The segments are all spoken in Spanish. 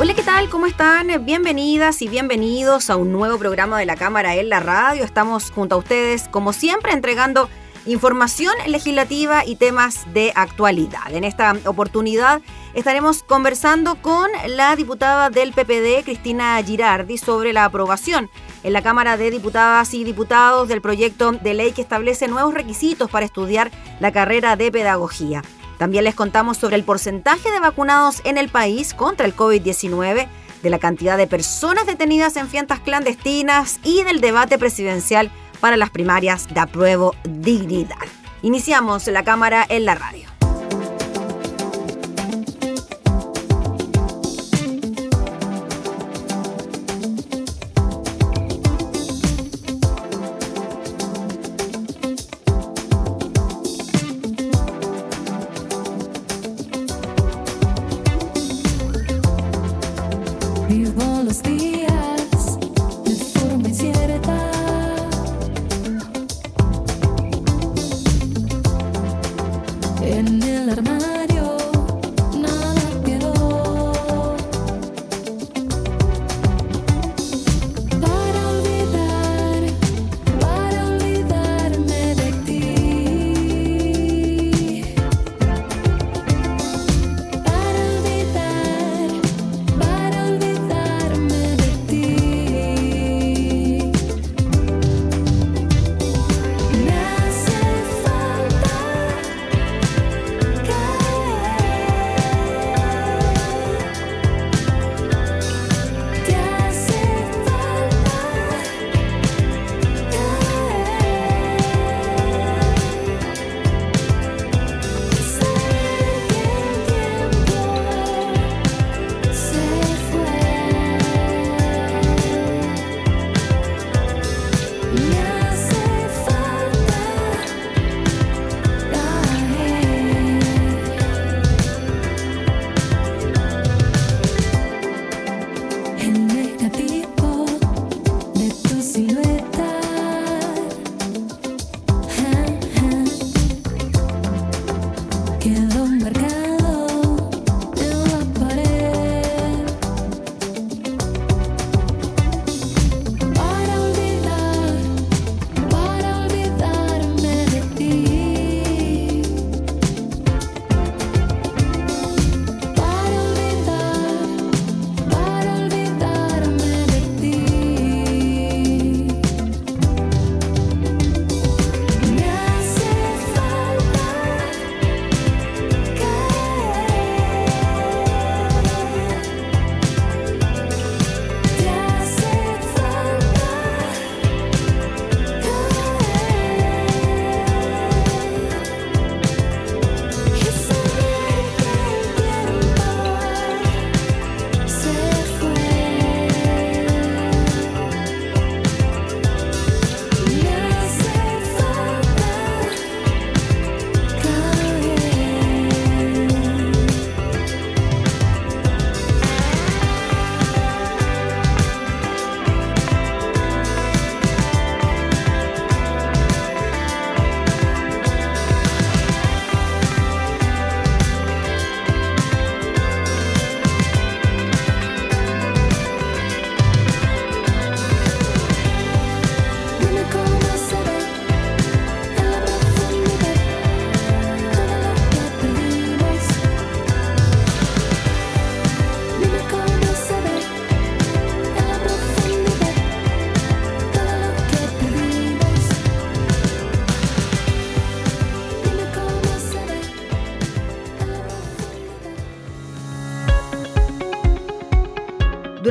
Hola, ¿qué tal? ¿Cómo están? Bienvenidas y bienvenidos a un nuevo programa de la Cámara en la Radio. Estamos junto a ustedes, como siempre, entregando información legislativa y temas de actualidad. En esta oportunidad estaremos conversando con la diputada del PPD, Cristina Girardi, sobre la aprobación en la Cámara de Diputadas y Diputados del proyecto de ley que establece nuevos requisitos para estudiar la carrera de pedagogía. También les contamos sobre el porcentaje de vacunados en el país contra el COVID-19, de la cantidad de personas detenidas en fiestas clandestinas y del debate presidencial para las primarias de apruebo dignidad. Iniciamos la cámara en la radio.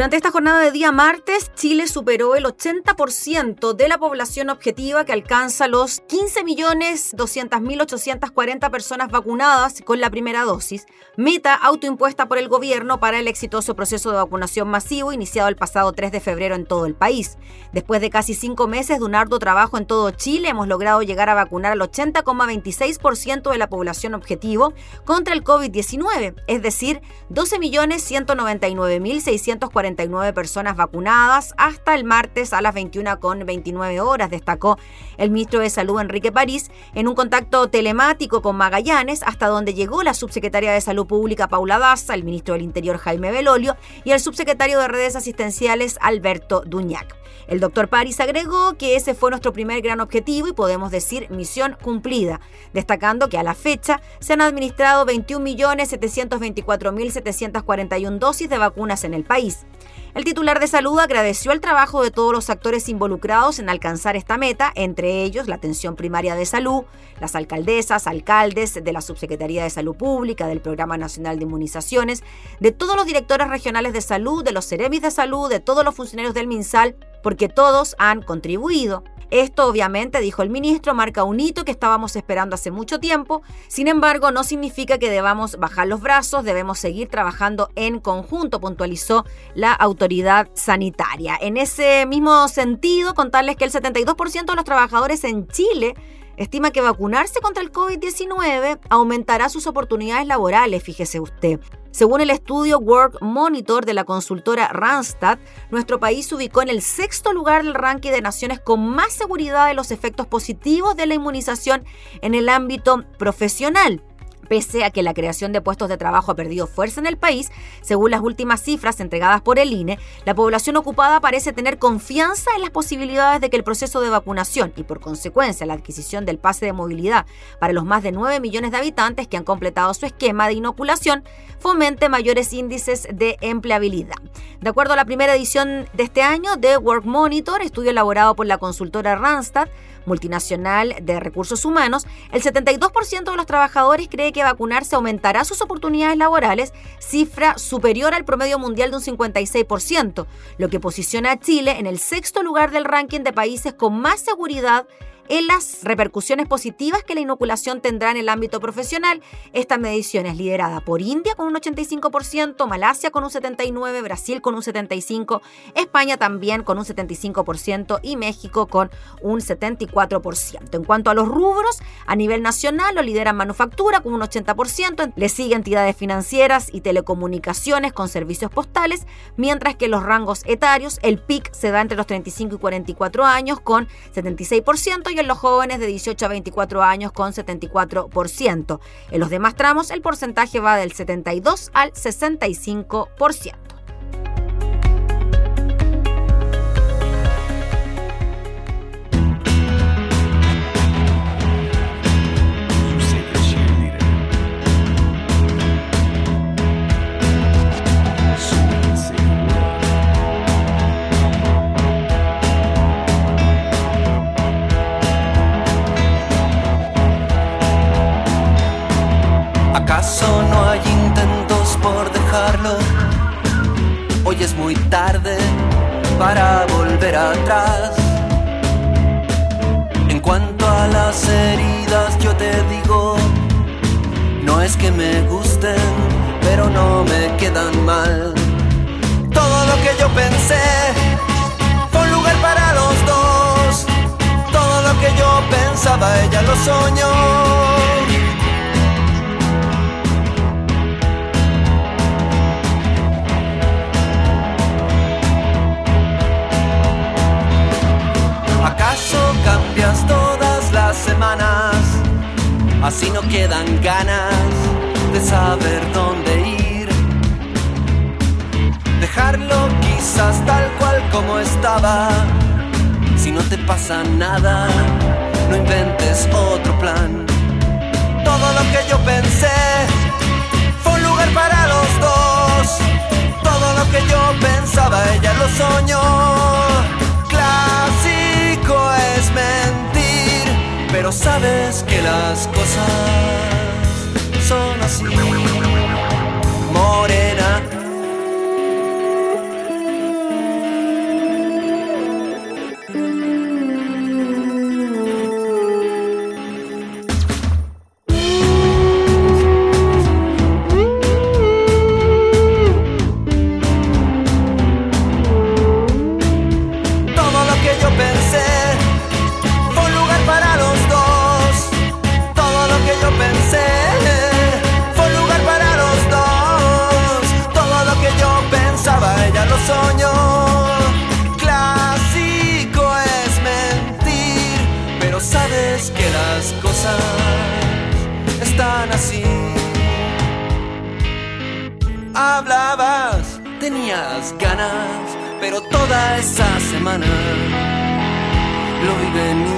Durante esta jornada de día martes, Chile superó el 80% de la población objetiva que alcanza los 15.200.840 personas vacunadas con la primera dosis, meta autoimpuesta por el gobierno para el exitoso proceso de vacunación masivo iniciado el pasado 3 de febrero en todo el país. Después de casi cinco meses de un arduo trabajo en todo Chile, hemos logrado llegar a vacunar al 80,26% de la población objetivo contra el COVID-19, es decir, 12.199.640 49 personas vacunadas hasta el martes a las 21.29 horas, destacó el ministro de Salud Enrique París en un contacto telemático con Magallanes, hasta donde llegó la subsecretaria de Salud Pública Paula Daza, el ministro del Interior Jaime Belolio y el subsecretario de Redes Asistenciales Alberto Duñac. El doctor París agregó que ese fue nuestro primer gran objetivo y podemos decir misión cumplida, destacando que a la fecha se han administrado 21.724.741 dosis de vacunas en el país. El titular de salud agradeció el trabajo de todos los actores involucrados en alcanzar esta meta, entre ellos la atención primaria de salud, las alcaldesas, alcaldes de la Subsecretaría de Salud Pública, del Programa Nacional de Inmunizaciones, de todos los directores regionales de salud, de los ceremis de salud, de todos los funcionarios del MinSal, porque todos han contribuido. Esto obviamente, dijo el ministro, marca un hito que estábamos esperando hace mucho tiempo. Sin embargo, no significa que debamos bajar los brazos, debemos seguir trabajando en conjunto, puntualizó la autoridad sanitaria. En ese mismo sentido, contarles que el 72% de los trabajadores en Chile estima que vacunarse contra el COVID-19 aumentará sus oportunidades laborales, fíjese usted. Según el estudio Work Monitor de la consultora Randstad, nuestro país se ubicó en el sexto lugar del ranking de naciones con más seguridad de los efectos positivos de la inmunización en el ámbito profesional. Pese a que la creación de puestos de trabajo ha perdido fuerza en el país, según las últimas cifras entregadas por el INE, la población ocupada parece tener confianza en las posibilidades de que el proceso de vacunación y por consecuencia la adquisición del pase de movilidad para los más de 9 millones de habitantes que han completado su esquema de inoculación fomente mayores índices de empleabilidad. De acuerdo a la primera edición de este año de Work Monitor, estudio elaborado por la consultora Randstad, multinacional de recursos humanos, el 72% de los trabajadores cree que vacunarse aumentará sus oportunidades laborales, cifra superior al promedio mundial de un 56%, lo que posiciona a Chile en el sexto lugar del ranking de países con más seguridad en las repercusiones positivas que la inoculación tendrá en el ámbito profesional. Esta medición es liderada por India con un 85%, Malasia con un 79%, Brasil con un 75%, España también con un 75% y México con un 74%. En cuanto a los rubros, a nivel nacional lo lidera manufactura con un 80%, le sigue entidades financieras y telecomunicaciones con servicios postales, mientras que los rangos etarios, el PIC se da entre los 35 y 44 años con 76% en los jóvenes de 18 a 24 años con 74%. En los demás tramos el porcentaje va del 72 al 65%. Para volver atrás. En cuanto a las heridas, yo te digo, no es que me gusten, pero no me quedan mal. Todo lo que yo pensé fue un lugar para los dos. Todo lo que yo pensaba, ella lo soñó. Así no quedan ganas de saber dónde ir. Dejarlo quizás tal cual como estaba, si no te pasa nada, no inventes otro plan. Todo lo que yo pensé fue un lugar para los dos. Todo lo que yo pensaba, ella lo soñó. Pero sabes que las cosas son así. Toda esa semana. Lo vi venir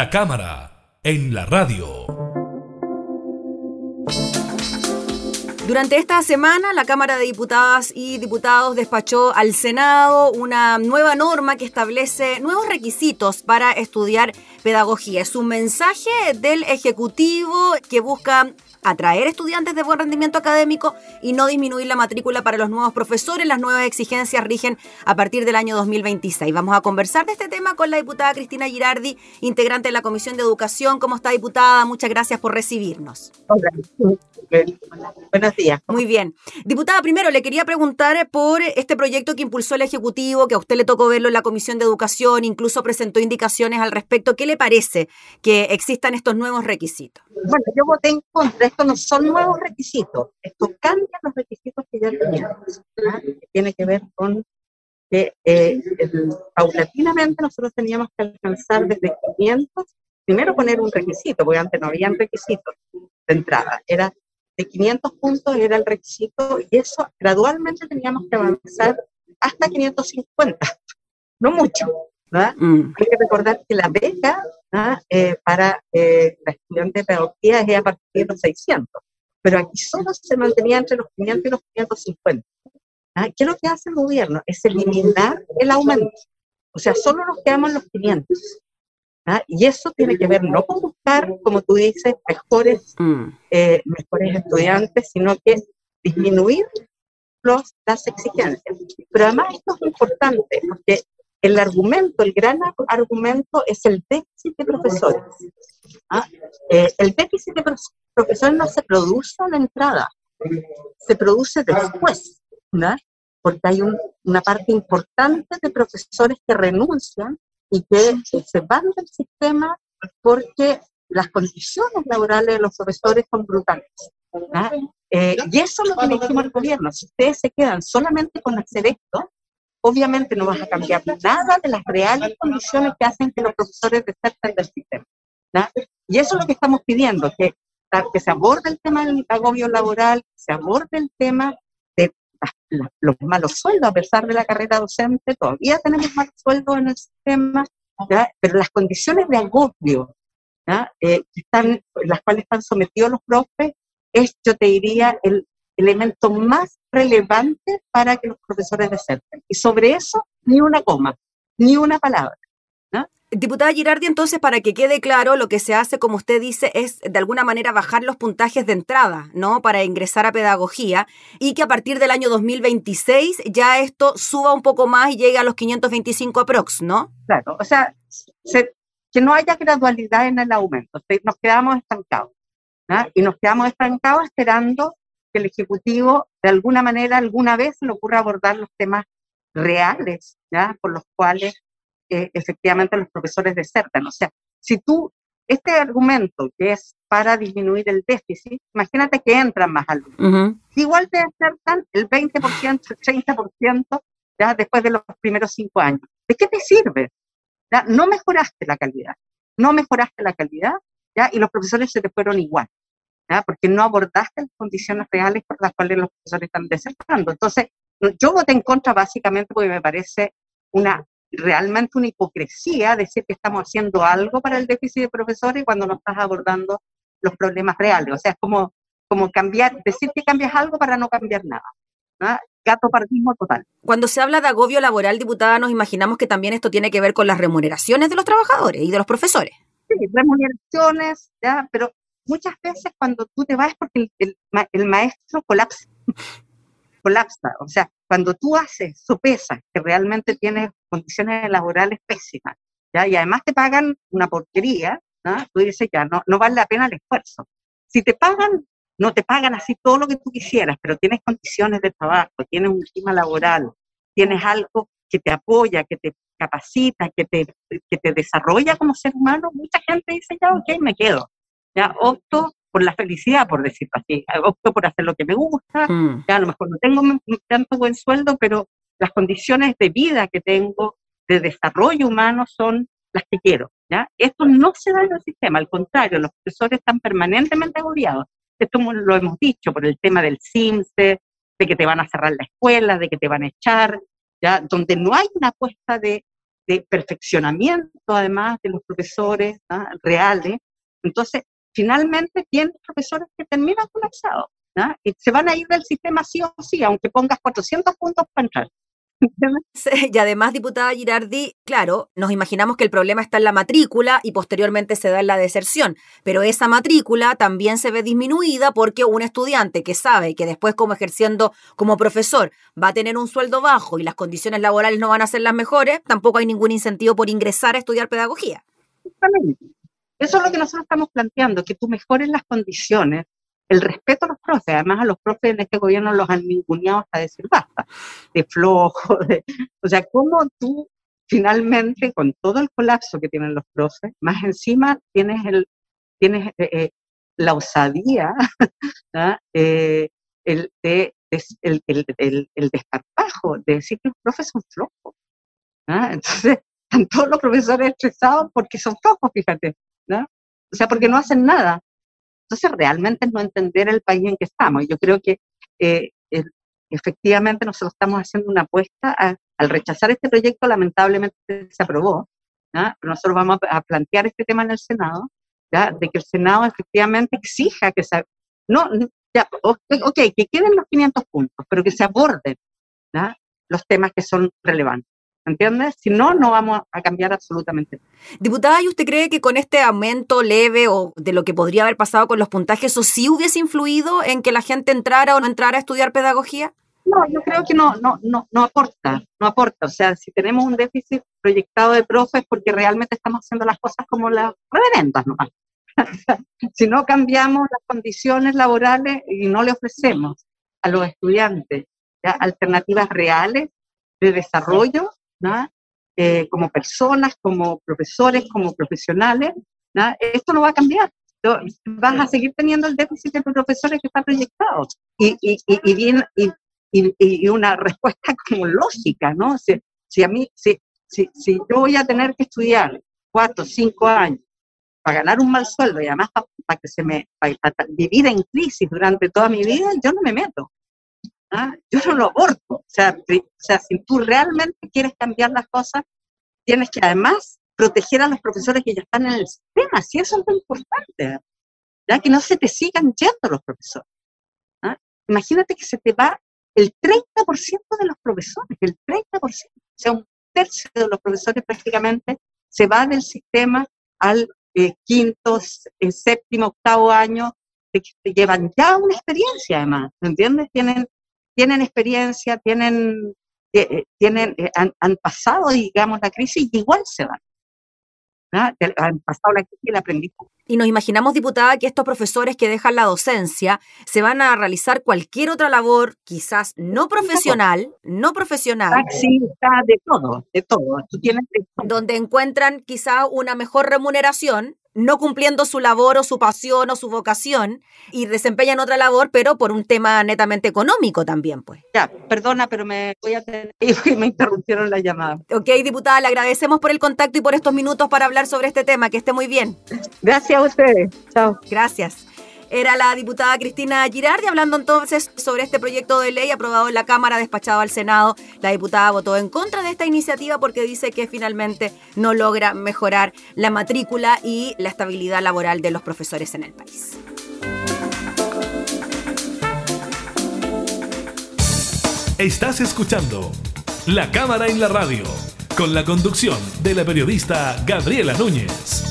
La cámara en la radio. Durante esta semana, la Cámara de Diputadas y Diputados despachó al Senado una nueva norma que establece nuevos requisitos para estudiar pedagogía. Es un mensaje del Ejecutivo que busca atraer estudiantes de buen rendimiento académico y no disminuir la matrícula para los nuevos profesores. Las nuevas exigencias rigen a partir del año 2026. Vamos a conversar de este tema con la diputada Cristina Girardi, integrante de la Comisión de Educación. ¿Cómo está, diputada? Muchas gracias por recibirnos. Hola. Buenos días. Muy bien. Diputada, primero le quería preguntar por este proyecto que impulsó el Ejecutivo, que a usted le tocó verlo en la Comisión de Educación, incluso presentó indicaciones al respecto. ¿Qué le parece que existan estos nuevos requisitos? Bueno, yo voté en contra. Estos no son nuevos requisitos. Esto cambia los requisitos que ya teníamos. ¿ah? Que Tiene que ver con que eh, paulatinamente nosotros teníamos que alcanzar desde 500, primero poner un requisito, porque antes no habían requisitos de entrada. Era de 500 puntos era el requisito y eso gradualmente teníamos que avanzar hasta 550. No mucho, ¿verdad? Mm, Hay que recordar que la beca ¿ah? eh, para eh, la estudiante de pedagogía es a partir de los 600, pero aquí solo se mantenía entre los 500 y los 550. ¿ah? ¿Qué es lo que hace el gobierno? Es eliminar el aumento. O sea, solo nos quedamos los 500. ¿ah? Y eso tiene que ver no con buscar, como tú dices, mejores, mm. eh, mejores estudiantes, sino que disminuir los, las exigencias. Pero además esto es importante, porque el argumento, el gran ar- argumento es el déficit de profesores. ¿ah? Eh, el déficit de profesores no se produce a la entrada, se produce después, ¿no? porque hay un- una parte importante de profesores que renuncian y que se van del sistema porque las condiciones laborales de los profesores son brutales. ¿ah? Eh, y eso es lo que le dijimos al gobierno. Si ustedes se quedan solamente con hacer esto, obviamente no vas a cambiar nada de las reales condiciones que hacen que los profesores deserten del sistema. ¿ya? Y eso es lo que estamos pidiendo, que, que se aborde el tema del agobio laboral, se aborde el tema de los malos sueldos, a pesar de la carrera docente, todavía tenemos malos sueldos en el sistema, pero las condiciones de agobio. Eh, están, las cuales están sometidos los profes, es, yo te diría, el elemento más relevante para que los profesores deserten. Y sobre eso, ni una coma, ni una palabra. Diputada Girardi, entonces, para que quede claro, lo que se hace, como usted dice, es de alguna manera bajar los puntajes de entrada, ¿no? Para ingresar a pedagogía y que a partir del año 2026 ya esto suba un poco más y llegue a los 525 aprox, ¿no? Claro, o sea, se- que no haya gradualidad en el aumento, nos quedamos estancados. ¿ah? Y nos quedamos estancados esperando que el Ejecutivo, de alguna manera, alguna vez le ocurra abordar los temas reales, ¿ya? Por los cuales eh, efectivamente los profesores desertan. O sea, si tú, este argumento que es para disminuir el déficit, imagínate que entran más alumnos. Igual te desertan el 20%, el 30%, ya después de los primeros cinco años. ¿De qué te sirve? ¿Ya? No mejoraste la calidad, no mejoraste la calidad, ¿ya? Y los profesores se te fueron igual, ¿ya? Porque no abordaste las condiciones reales por las cuales los profesores están desertando. Entonces, yo voté en contra básicamente porque me parece una realmente una hipocresía decir que estamos haciendo algo para el déficit de profesores cuando no estás abordando los problemas reales. O sea, es como, como cambiar, decir que cambias algo para no cambiar nada. ¿no? gato partismo total. Cuando se habla de agobio laboral, diputada, nos imaginamos que también esto tiene que ver con las remuneraciones de los trabajadores y de los profesores. Sí, remuneraciones, ya, pero muchas veces cuando tú te vas porque el, el, maestro colapsa, colapsa, o sea, cuando tú haces, sopesas que realmente tienes condiciones laborales pésimas, ¿ya? y además te pagan una porquería, ¿no? tú dices ya, no, no vale la pena el esfuerzo. Si te pagan no te pagan así todo lo que tú quisieras, pero tienes condiciones de trabajo, tienes un clima laboral, tienes algo que te apoya, que te capacita, que te, que te desarrolla como ser humano, mucha gente dice, ya, ok, me quedo. Ya opto por la felicidad, por decirlo así, opto por hacer lo que me gusta, mm. ya a lo mejor no tengo tanto buen sueldo, pero las condiciones de vida que tengo, de desarrollo humano, son las que quiero. ¿ya? Esto no se da en el sistema, al contrario, los profesores están permanentemente agobiados. Esto lo hemos dicho por el tema del CIMSE, de que te van a cerrar la escuela, de que te van a echar, ¿ya? donde no hay una apuesta de, perfeccionamiento, además, de los profesores reales. Entonces, finalmente tienes profesores que terminan colapsados. Y se van a ir del sistema sí o sí, aunque pongas 400 puntos para entrar. y además, diputada Girardi, claro, nos imaginamos que el problema está en la matrícula y posteriormente se da en la deserción, pero esa matrícula también se ve disminuida porque un estudiante que sabe que después como ejerciendo como profesor va a tener un sueldo bajo y las condiciones laborales no van a ser las mejores, tampoco hay ningún incentivo por ingresar a estudiar pedagogía. Eso es lo que nosotros estamos planteando, que tú mejores las condiciones el respeto a los profes. Además, a los profes en este gobierno los han ninguneado hasta decir basta, de flojo. o sea, ¿cómo tú finalmente, con todo el colapso que tienen los profes, más encima tienes, el, tienes eh, eh, la osadía, eh, el, de, el, el, el, desparpajo de decir que los profes son flojos. Entonces, están todos los profesores estresados porque son flojos, fíjate. O sea, porque no hacen nada. Entonces, realmente es no entender el país en que estamos. Yo creo que eh, efectivamente nosotros estamos haciendo una apuesta al rechazar este proyecto, lamentablemente se aprobó, nosotros vamos a, plantear este tema en el Senado, ¿ya? de que el Senado efectivamente exija que se... No, ya, ok, que queden los 500 puntos, pero que se aborden los temas que son relevantes. ¿Entiendes? Si no, no vamos a cambiar absolutamente. Diputada, ¿y usted cree que con este aumento leve o de lo que podría haber pasado con los puntajes, eso sí hubiese influido en que la gente entrara o no entrara a estudiar pedagogía? No, yo creo que no, no, no, no aporta, no aporta. O sea, si tenemos un déficit proyectado de profes, porque realmente estamos haciendo las cosas como las reverendas, ¿no? si no cambiamos las condiciones laborales y no le ofrecemos a los estudiantes alternativas reales de desarrollo, eh, como personas, como profesores, como profesionales, esto no va a cambiar. Vas a seguir teniendo el déficit de profesores que está proyectado. Y, y, y, bien, y, una respuesta como lógica, ¿no? Si, si a mí, si, si, si, yo voy a tener que estudiar cuatro, cinco años para ganar un mal sueldo y además para, que se me, para, vivir en crisis durante toda mi vida, yo no me meto. ¿Ah? Yo no lo aborto. O sea, o sea, si tú realmente quieres cambiar las cosas, tienes que además proteger a los profesores que ya están en el sistema. Si eso es lo importante. ¿ya? Que no se te sigan yendo los profesores. ¿ah? Imagínate que se te va el 30% de los profesores, el 30%. O sea, un tercio de los profesores prácticamente se va del sistema al eh, quinto, eh, séptimo, octavo año, que llevan ya una experiencia además, ¿me entiendes? Tienen tienen experiencia, tienen, eh, eh, tienen eh, han, pasado, digamos, la crisis y igual se van. Han pasado la crisis y la aprendizaje. Y nos imaginamos, diputada, que estos profesores que dejan la docencia se van a realizar cualquier otra labor, quizás no profesional, no profesional. está de todo, de todo. Donde encuentran quizá una mejor remuneración no cumpliendo su labor o su pasión o su vocación y desempeñan otra labor, pero por un tema netamente económico también, pues. Ya, perdona, pero me voy a tener y me interrumpieron la llamada. Ok, diputada, le agradecemos por el contacto y por estos minutos para hablar sobre este tema. Que esté muy bien. Gracias a ustedes. Chao. Gracias. Era la diputada Cristina Girardi hablando entonces sobre este proyecto de ley aprobado en la Cámara, despachado al Senado. La diputada votó en contra de esta iniciativa porque dice que finalmente no logra mejorar la matrícula y la estabilidad laboral de los profesores en el país. Estás escuchando La Cámara en la Radio, con la conducción de la periodista Gabriela Núñez.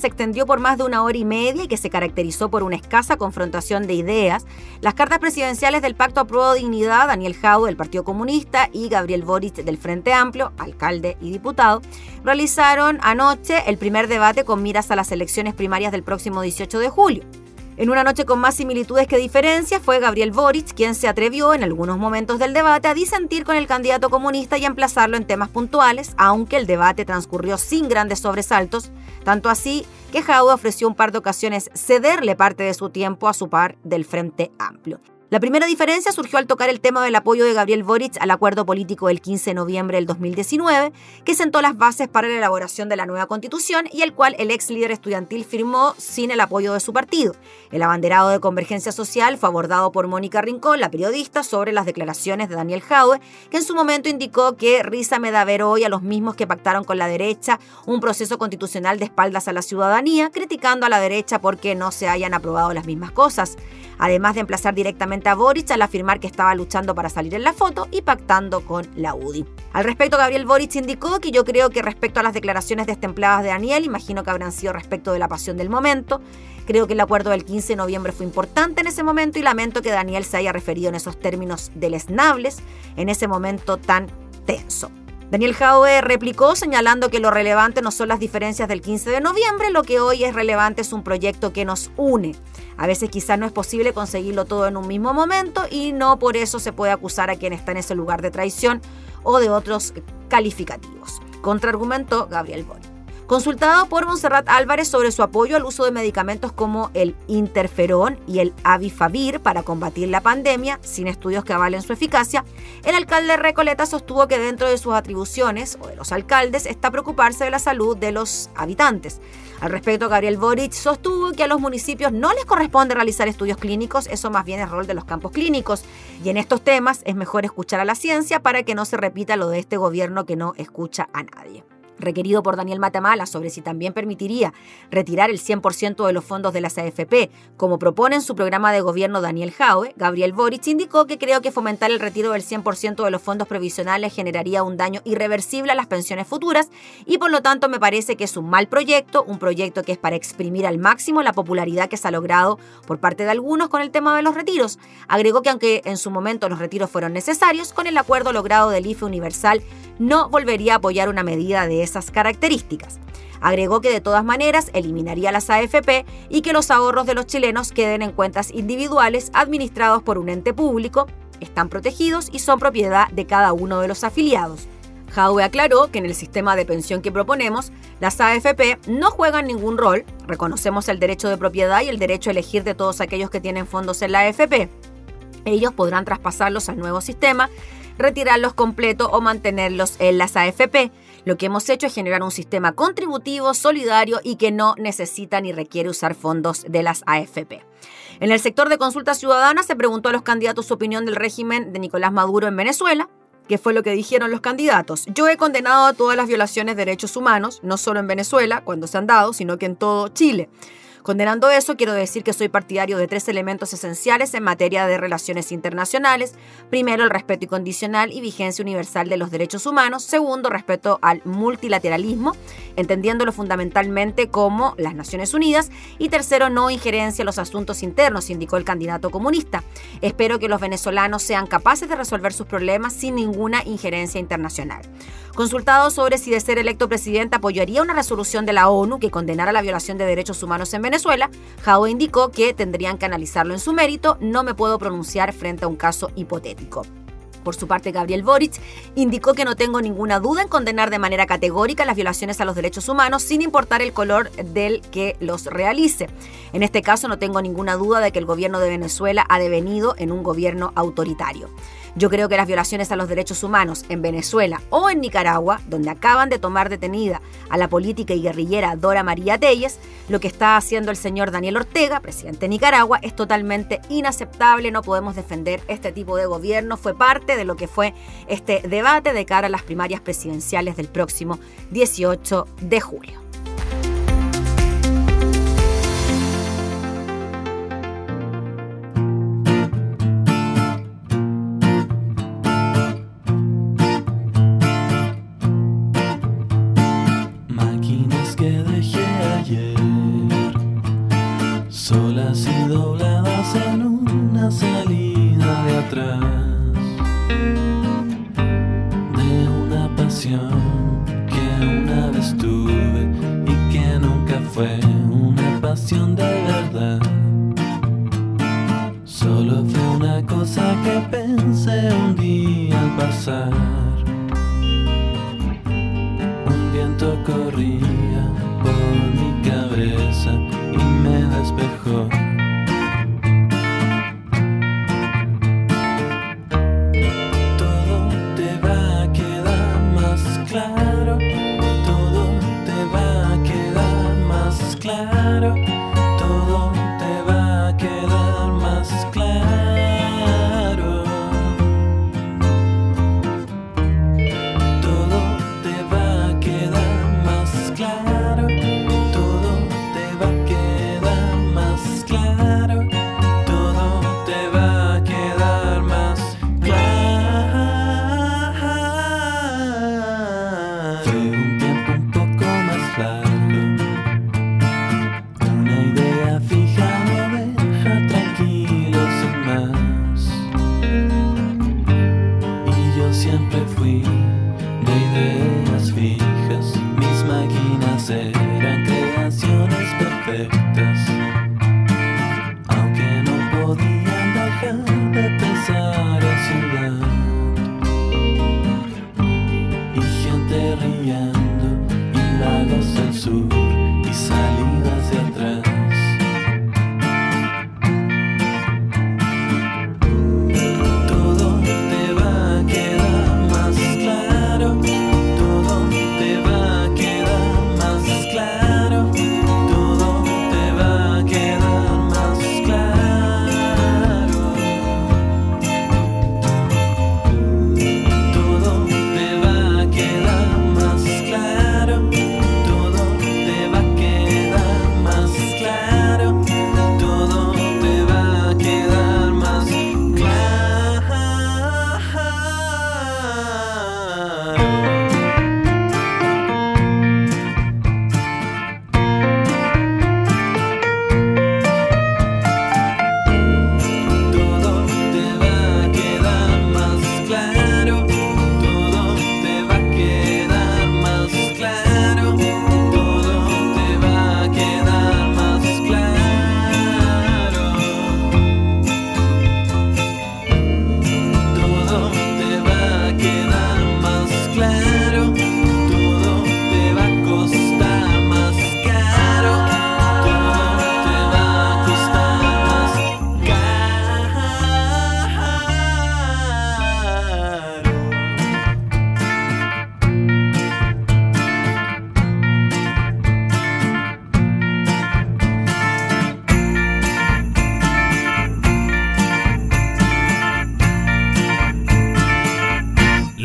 Se extendió por más de una hora y media y que se caracterizó por una escasa confrontación de ideas, las cartas presidenciales del Pacto Apruebo Dignidad, Daniel Jau del Partido Comunista y Gabriel Boric del Frente Amplio, alcalde y diputado, realizaron anoche el primer debate con miras a las elecciones primarias del próximo 18 de julio. En una noche con más similitudes que diferencias, fue Gabriel Boric quien se atrevió en algunos momentos del debate a disentir con el candidato comunista y a emplazarlo en temas puntuales, aunque el debate transcurrió sin grandes sobresaltos, tanto así que Jaude ofreció un par de ocasiones cederle parte de su tiempo a su par del Frente Amplio. La primera diferencia surgió al tocar el tema del apoyo de Gabriel Boric al acuerdo político del 15 de noviembre del 2019, que sentó las bases para la elaboración de la nueva constitución y el cual el ex líder estudiantil firmó sin el apoyo de su partido. El abanderado de Convergencia Social fue abordado por Mónica Rincón, la periodista, sobre las declaraciones de Daniel Jaue, que en su momento indicó que risa me da ver hoy a los mismos que pactaron con la derecha un proceso constitucional de espaldas a la ciudadanía, criticando a la derecha porque no se hayan aprobado las mismas cosas además de emplazar directamente a Boric al afirmar que estaba luchando para salir en la foto y pactando con la UDI. Al respecto, Gabriel Boric indicó que yo creo que respecto a las declaraciones destempladas de Daniel, imagino que habrán sido respecto de la pasión del momento. Creo que el acuerdo del 15 de noviembre fue importante en ese momento y lamento que Daniel se haya referido en esos términos deleznables en ese momento tan tenso. Daniel Jaue replicó señalando que lo relevante no son las diferencias del 15 de noviembre, lo que hoy es relevante es un proyecto que nos une. A veces quizás no es posible conseguirlo todo en un mismo momento y no por eso se puede acusar a quien está en ese lugar de traición o de otros calificativos. Contraargumentó Gabriel Boni. Consultado por Monserrat Álvarez sobre su apoyo al uso de medicamentos como el interferón y el avifavir para combatir la pandemia, sin estudios que avalen su eficacia, el alcalde Recoleta sostuvo que dentro de sus atribuciones, o de los alcaldes, está preocuparse de la salud de los habitantes. Al respecto, Gabriel Boric sostuvo que a los municipios no les corresponde realizar estudios clínicos, eso más bien es rol de los campos clínicos. Y en estos temas es mejor escuchar a la ciencia para que no se repita lo de este gobierno que no escucha a nadie requerido por Daniel Matamala sobre si también permitiría retirar el 100% de los fondos de las AFP, como propone en su programa de gobierno Daniel Jaue, Gabriel Boric indicó que creo que fomentar el retiro del 100% de los fondos previsionales generaría un daño irreversible a las pensiones futuras y por lo tanto me parece que es un mal proyecto, un proyecto que es para exprimir al máximo la popularidad que se ha logrado por parte de algunos con el tema de los retiros. Agregó que aunque en su momento los retiros fueron necesarios, con el acuerdo logrado del IFE universal no volvería a apoyar una medida de esas características. Agregó que de todas maneras eliminaría las AFP y que los ahorros de los chilenos queden en cuentas individuales administrados por un ente público, están protegidos y son propiedad de cada uno de los afiliados. Jaue aclaró que en el sistema de pensión que proponemos, las AFP no juegan ningún rol, reconocemos el derecho de propiedad y el derecho a elegir de todos aquellos que tienen fondos en la AFP. Ellos podrán traspasarlos al nuevo sistema retirarlos completos o mantenerlos en las AFP. Lo que hemos hecho es generar un sistema contributivo, solidario y que no necesita ni requiere usar fondos de las AFP. En el sector de consulta ciudadana se preguntó a los candidatos su opinión del régimen de Nicolás Maduro en Venezuela. ¿Qué fue lo que dijeron los candidatos? Yo he condenado a todas las violaciones de derechos humanos, no solo en Venezuela, cuando se han dado, sino que en todo Chile. Condenando eso, quiero decir que soy partidario de tres elementos esenciales en materia de relaciones internacionales. Primero, el respeto incondicional y vigencia universal de los derechos humanos. Segundo, respeto al multilateralismo, entendiéndolo fundamentalmente como las Naciones Unidas. Y tercero, no injerencia en los asuntos internos, indicó el candidato comunista. Espero que los venezolanos sean capaces de resolver sus problemas sin ninguna injerencia internacional. Consultado sobre si de ser electo presidente apoyaría una resolución de la ONU que condenara la violación de derechos humanos en Venezuela, Jao indicó que tendrían que analizarlo en su mérito, no me puedo pronunciar frente a un caso hipotético. Por su parte, Gabriel Boric indicó que no tengo ninguna duda en condenar de manera categórica las violaciones a los derechos humanos sin importar el color del que los realice. En este caso, no tengo ninguna duda de que el gobierno de Venezuela ha devenido en un gobierno autoritario. Yo creo que las violaciones a los derechos humanos en Venezuela o en Nicaragua, donde acaban de tomar detenida a la política y guerrillera Dora María Telles, lo que está haciendo el señor Daniel Ortega, presidente de Nicaragua, es totalmente inaceptable. No podemos defender este tipo de gobierno. Fue parte de lo que fue este debate de cara a las primarias presidenciales del próximo 18 de julio.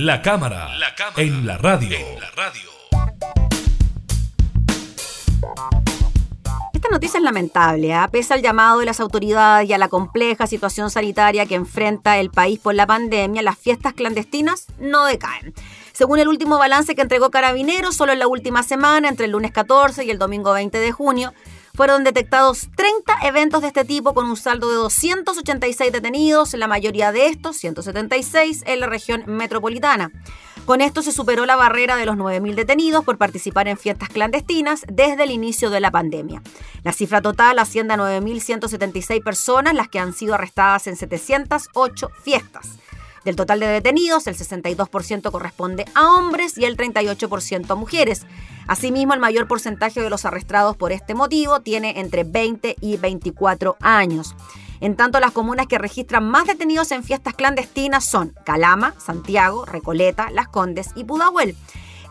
La cámara, en, la radio. Esta noticia es lamentable, ¿ah? pese al llamado de las autoridades y a la compleja situación sanitaria que enfrenta el país por la pandemia, las fiestas clandestinas no decaen. Según el último balance que entregó Carabineros, solo en la última semana, entre el lunes 14 y el domingo 20 de junio, fueron detectados 30 eventos de este tipo con un saldo de 286 detenidos, la mayoría de estos, 176, en la región metropolitana. Con esto se superó la barrera de los 9.000 detenidos por participar en fiestas clandestinas desde el inicio de la pandemia. La cifra total asciende a 9.176 personas las que han sido arrestadas en 708 fiestas. Del total de detenidos, el 62% corresponde a hombres y el 38% a mujeres. Asimismo, el mayor porcentaje de los arrestados por este motivo tiene entre 20 y 24 años. En tanto, las comunas que registran más detenidos en fiestas clandestinas son Calama, Santiago, Recoleta, Las Condes y Pudahuel.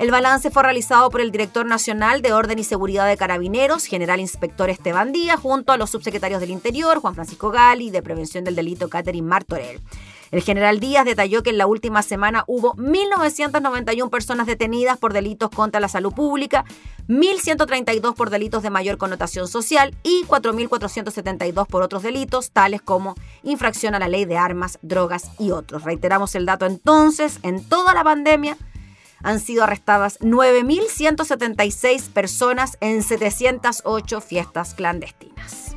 El balance fue realizado por el director nacional de Orden y Seguridad de Carabineros, general inspector Esteban Díaz, junto a los subsecretarios del Interior, Juan Francisco Gali, de Prevención del Delito, Catherine Martorell. El general Díaz detalló que en la última semana hubo 1.991 personas detenidas por delitos contra la salud pública, 1.132 por delitos de mayor connotación social y 4.472 por otros delitos, tales como infracción a la ley de armas, drogas y otros. Reiteramos el dato entonces, en toda la pandemia han sido arrestadas 9.176 personas en 708 fiestas clandestinas.